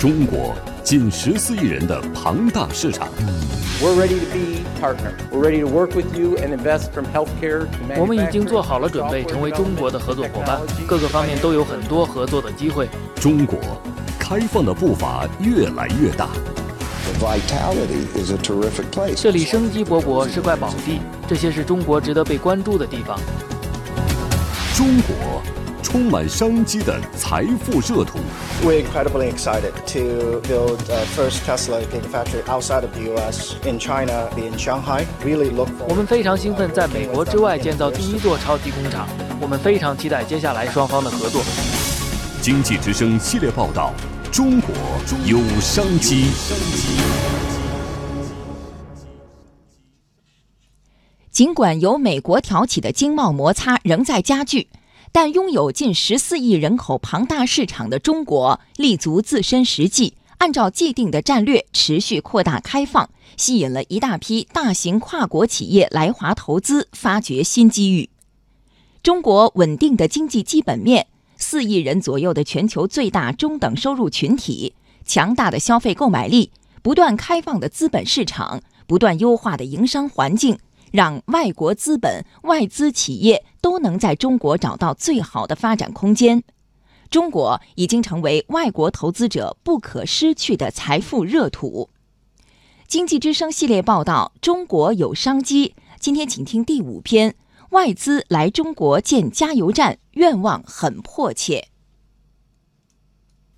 中国近十四亿人的庞大市场。We're ready to be partner. We're ready to work with you and invest from healthcare 我们已经做好了准备，成为中国的合作伙伴，各个方面都有很多合作的机会。中国开放的步伐越来越大。Vitality is a terrific place. 这里生机勃勃，是块宝地，这些是中国值得被关注的地方。中国充满商机的财富热土。We're incredibly excited to build uh, first Tesla Gigafactory outside of the U.S. in China, in Shanghai. Really look 我.们非常兴奋，在美国之外建造第一座超级工厂。我们非常期待接下来双方的合作。经济之声系列报道：中国有商机。尽管由美国挑起的经贸摩擦仍在加剧，但拥有近十四亿人口庞大市场的中国立足自身实际，按照既定的战略持续扩大开放，吸引了一大批大型跨国企业来华投资，发掘新机遇。中国稳定的经济基本面，四亿人左右的全球最大中等收入群体，强大的消费购买力，不断开放的资本市场，不断优化的营商环境。让外国资本、外资企业都能在中国找到最好的发展空间。中国已经成为外国投资者不可失去的财富热土。经济之声系列报道：中国有商机。今天请听第五篇：外资来中国建加油站，愿望很迫切。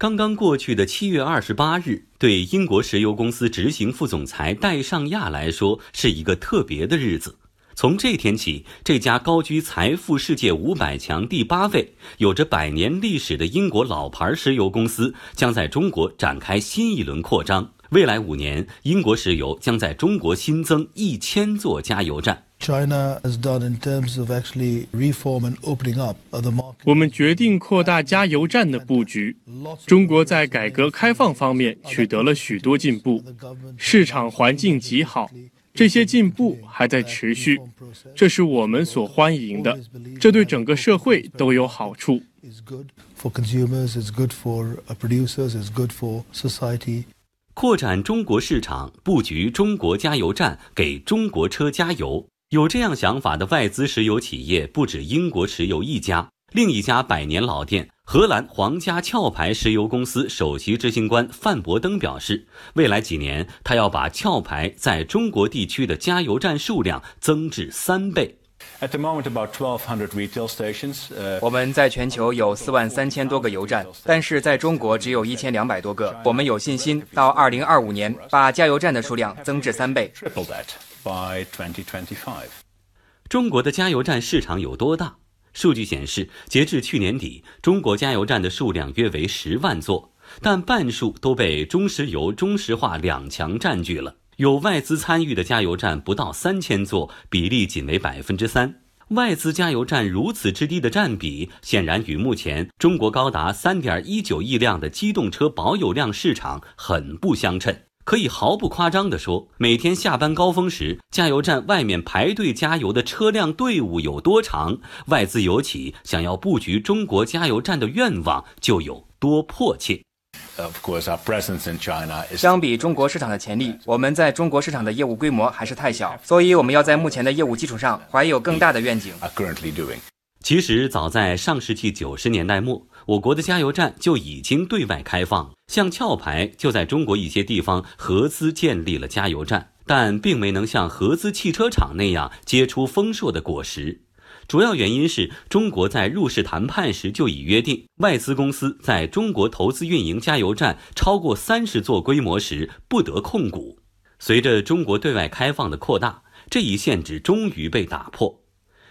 刚刚过去的七月二十八日，对英国石油公司执行副总裁戴尚亚来说是一个特别的日子。从这天起，这家高居财富世界五百强第八位、有着百年历史的英国老牌石油公司将在中国展开新一轮扩张。未来五年，英国石油将在中国新增一千座加油站。china has done in terms of actually reform and opening up other mart 我们决定扩大加油站的布局。中国在改革开放方面取得了许多进步市场环境极好这些进步还在持续这是我们所欢迎的这对整个社会都有好处。扩展中国市场布局中国加油站给中国车加油。有这样想法的外资石油企业不止英国石油一家，另一家百年老店荷兰皇家壳牌石油公司首席执行官范伯登表示，未来几年他要把壳牌在中国地区的加油站数量增至三倍。At the moment, about 1,200 retail stations. Uh, 我们在全球有四万三千多个油站，但是在中国只有一千两百多个。我们有信心到二零二五年把加油站的数量增至三倍。triple that by 2025. 中国的加油站市场有多大？数据显示，截至去年底，中国加油站的数量约为十万座，但半数都被中石油、中石化两强占据了。有外资参与的加油站不到三千座，比例仅为百分之三。外资加油站如此之低的占比，显然与目前中国高达三点一九亿辆的机动车保有量市场很不相称。可以毫不夸张地说，每天下班高峰时，加油站外面排队加油的车辆队伍有多长，外资油企想要布局中国加油站的愿望就有多迫切。Of course, our presence in China is 相比中国市场的潜力，我们在中国市场的业务规模还是太小，所以我们要在目前的业务基础上怀有更大的愿景。are currently doing. 其实，早在上世纪九十年代末，我国的加油站就已经对外开放，像壳牌就在中国一些地方合资建立了加油站，但并没能像合资汽车厂那样结出丰硕的果实。主要原因是中国在入市谈判时就已约定，外资公司在中国投资运营加油站超过三十座规模时不得控股。随着中国对外开放的扩大，这一限制终于被打破。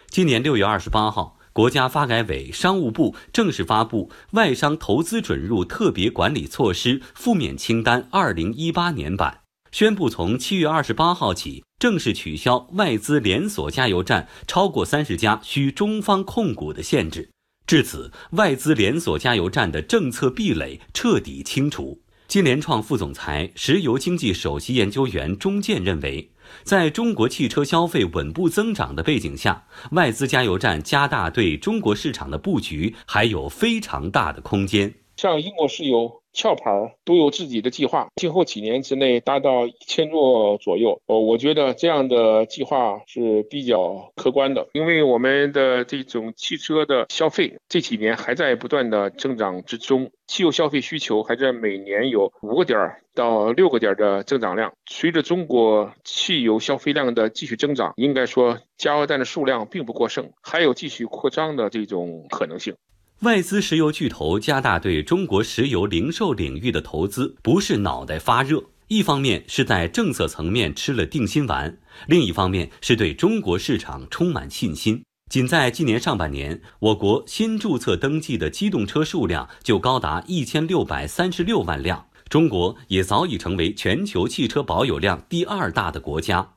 今年六月二十八号，国家发改委、商务部正式发布《外商投资准入特别管理措施负面清单（二零一八年版）》，宣布从七月二十八号起正式取消外资连锁加油站超过三十家需中方控股的限制。至此，外资连锁加油站的政策壁垒彻底清除。金联创副总裁、石油经济首席研究员钟健认为，在中国汽车消费稳步增长的背景下，外资加油站加大对中国市场的布局还有非常大的空间。像英国石油壳牌都有自己的计划，今后几年之内达到一千座左右。哦，我觉得这样的计划是比较客观的，因为我们的这种汽车的消费这几年还在不断的增长之中，汽油消费需求还在每年有五个点到六个点的增长量。随着中国汽油消费量的继续增长，应该说加油站的数量并不过剩，还有继续扩张的这种可能性。外资石油巨头加大对中国石油零售领域的投资，不是脑袋发热，一方面是在政策层面吃了定心丸，另一方面是对中国市场充满信心。仅在今年上半年，我国新注册登记的机动车数量就高达一千六百三十六万辆，中国也早已成为全球汽车保有量第二大的国家。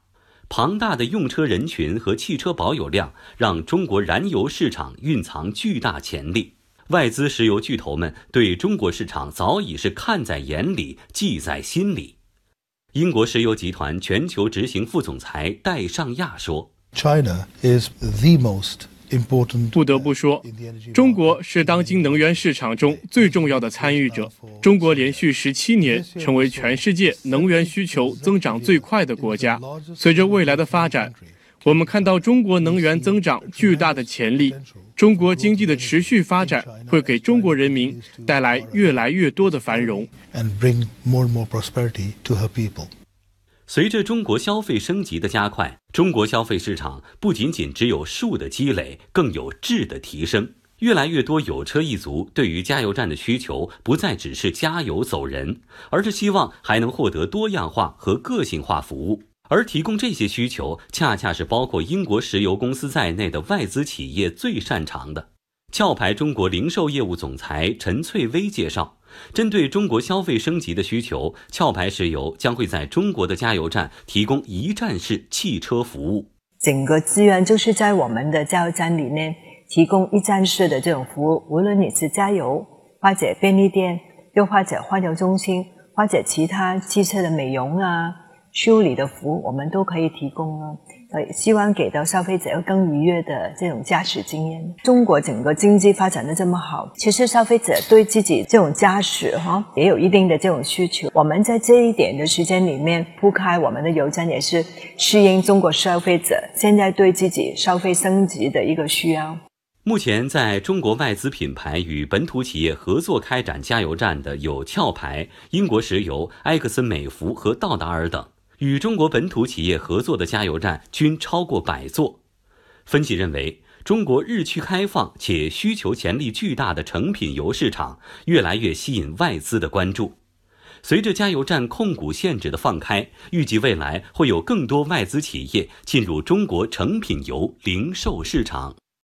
庞大的用车人群和汽车保有量，让中国燃油市场蕴藏巨大潜力。外资石油巨头们对中国市场早已是看在眼里，记在心里。英国石油集团全球执行副总裁戴尚亚说：“China is the most。”不得不说，中国是当今能源市场中最重要的参与者。中国连续十七年成为全世界能源需求增长最快的国家。随着未来的发展，我们看到中国能源增长巨大的潜力。中国经济的持续发展会给中国人民带来越来越多的繁荣。随着中国消费升级的加快，中国消费市场不仅仅只有数的积累，更有质的提升。越来越多有车一族对于加油站的需求不再只是加油走人，而是希望还能获得多样化和个性化服务。而提供这些需求，恰恰是包括英国石油公司在内的外资企业最擅长的。壳牌中国零售业务总裁陈翠薇介绍。针对中国消费升级的需求，壳牌石油将会在中国的加油站提供一站式汽车服务。整个资源就是在我们的加油站里面提供一站式的这种服务，无论你是加油，或者便利店，又或者换油中心，或者其他汽车的美容啊、修理的服务，我们都可以提供哦。希望给到消费者更愉悦的这种驾驶经验。中国整个经济发展的这么好，其实消费者对自己这种驾驶哈也有一定的这种需求。我们在这一点的时间里面铺开我们的油站，也是适应中国消费者现在对自己消费升级的一个需要。目前，在中国外资品牌与本土企业合作开展加油站的有壳牌、英国石油、埃克森美孚和道达尔等。与中国本土企业合作的加油站均超过百座。分析认为，中国日趋开放且需求潜力巨大的成品油市场越来越吸引外资的关注。随着加油站控股限制的放开，预计未来会有更多外资企业进入中国成品油零售市场。